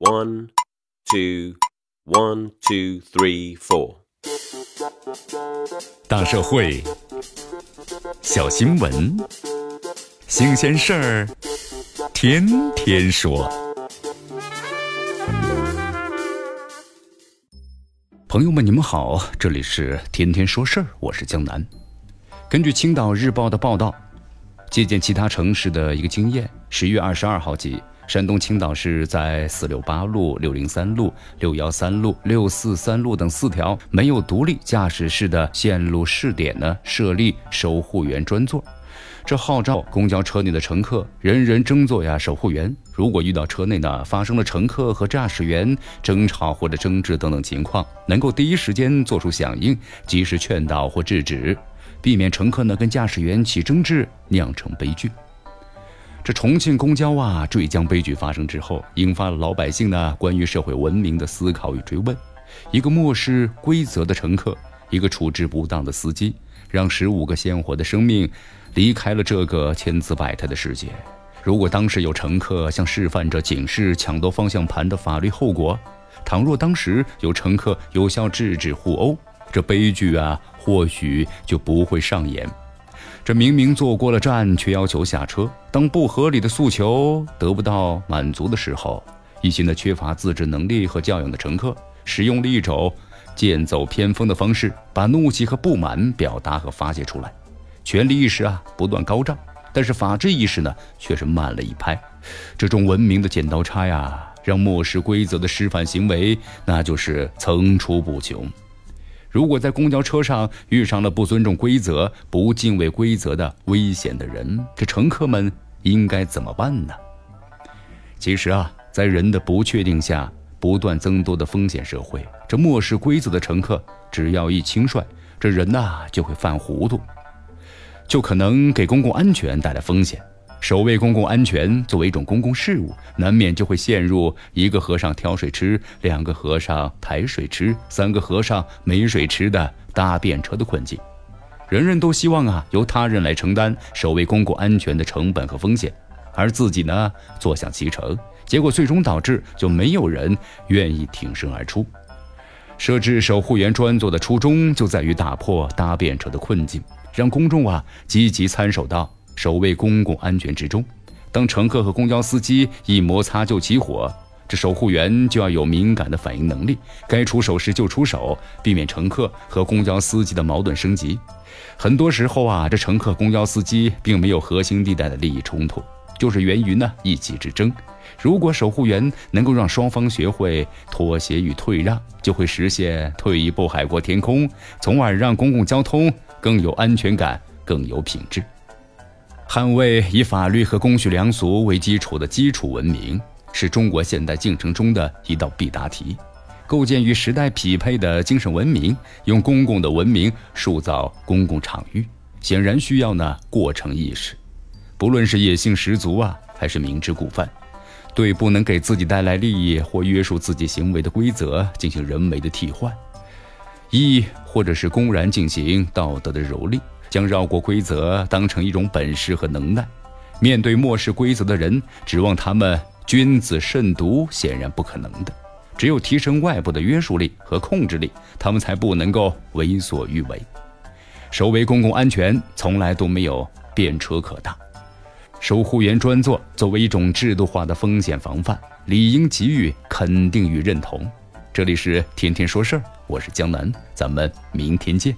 One, two, one, two, three, four。大社会，小新闻，新鲜事儿，天天说。朋友们，你们好，这里是天天说事儿，我是江南。根据青岛日报的报道，借鉴其他城市的一个经验，十月二十二号起。山东青岛市在四六八路、六零三路、六幺三路、六四三路等四条没有独立驾驶室的线路试点呢，设立守护员专座。这号召公交车内的乘客人人争做呀守护员。如果遇到车内呢发生了乘客和驾驶员争吵或者争执等等情况，能够第一时间做出响应，及时劝导或制止，避免乘客呢跟驾驶员起争执，酿成悲剧。这重庆公交啊坠江悲剧发生之后，引发了老百姓呢关于社会文明的思考与追问。一个漠视规则的乘客，一个处置不当的司机，让十五个鲜活的生命离开了这个千姿百态的世界。如果当时有乘客向示范者警示抢夺方向盘的法律后果，倘若当时有乘客有效制止互殴，这悲剧啊或许就不会上演。这明明坐过了站，却要求下车。当不合理的诉求得不到满足的时候，一些呢缺乏自制能力和教养的乘客，使用了一种剑走偏锋的方式，把怒气和不满表达和发泄出来。权力意识啊不断高涨，但是法治意识呢却是慢了一拍。这种文明的剪刀差呀，让漠视规则的示范行为，那就是层出不穷。如果在公交车上遇上了不尊重规则、不敬畏规则的危险的人，这乘客们应该怎么办呢？其实啊，在人的不确定下不断增多的风险社会，这漠视规则的乘客只要一轻率，这人呐就会犯糊涂，就可能给公共安全带来风险。守卫公共安全作为一种公共事务，难免就会陷入一个和尚挑水吃，两个和尚抬水吃，三个和尚没水吃的搭便车的困境。人人都希望啊，由他人来承担守卫公共安全的成本和风险，而自己呢坐享其成，结果最终导致就没有人愿意挺身而出。设置守护员专座的初衷就在于打破搭便车的困境，让公众啊积极参守到。守卫公共安全之中，当乘客和公交司机一摩擦就起火，这守护员就要有敏感的反应能力，该出手时就出手，避免乘客和公交司机的矛盾升级。很多时候啊，这乘客、公交司机并没有核心地带的利益冲突，就是源于呢一己之争。如果守护员能够让双方学会妥协与退让，就会实现退一步海阔天空，从而让公共交通更有安全感、更有品质。捍卫以法律和公序良俗为基础的基础文明，是中国现代进程中的一道必答题。构建与时代匹配的精神文明，用公共的文明塑造公共场域，显然需要呢过程意识。不论是野性十足啊，还是明知故犯，对不能给自己带来利益或约束自己行为的规则进行人为的替换，亦或者是公然进行道德的蹂躏。将绕过规则当成一种本事和能耐，面对漠视规则的人，指望他们君子慎独，显然不可能的。只有提升外部的约束力和控制力，他们才不能够为所欲为。守卫公共安全从来都没有便车可搭，守护员专座作为一种制度化的风险防范，理应给予肯定与认同。这里是天天说事儿，我是江南，咱们明天见。